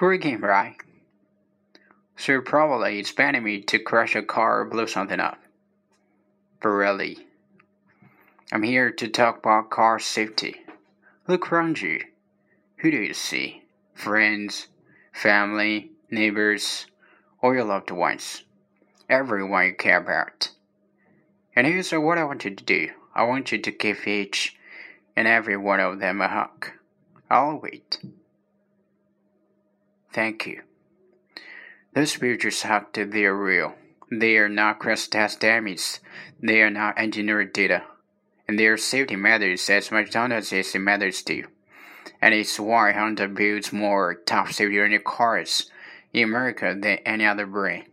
Great game, right? So probably expecting me to crash a car or blow something up. But really, I'm here to talk about car safety. Look around you. Who do you see? Friends, family, neighbors, or your loved ones. Everyone you care about. And here's what I want you to do. I want you to give each and every one of them a hug. I'll wait. Thank you. Those pictures have to are real. They are not crash test dummies. They are not engineered data. And their safety matters as much as it matters to you. And it's why Honda builds more top safety cars in America than any other brand.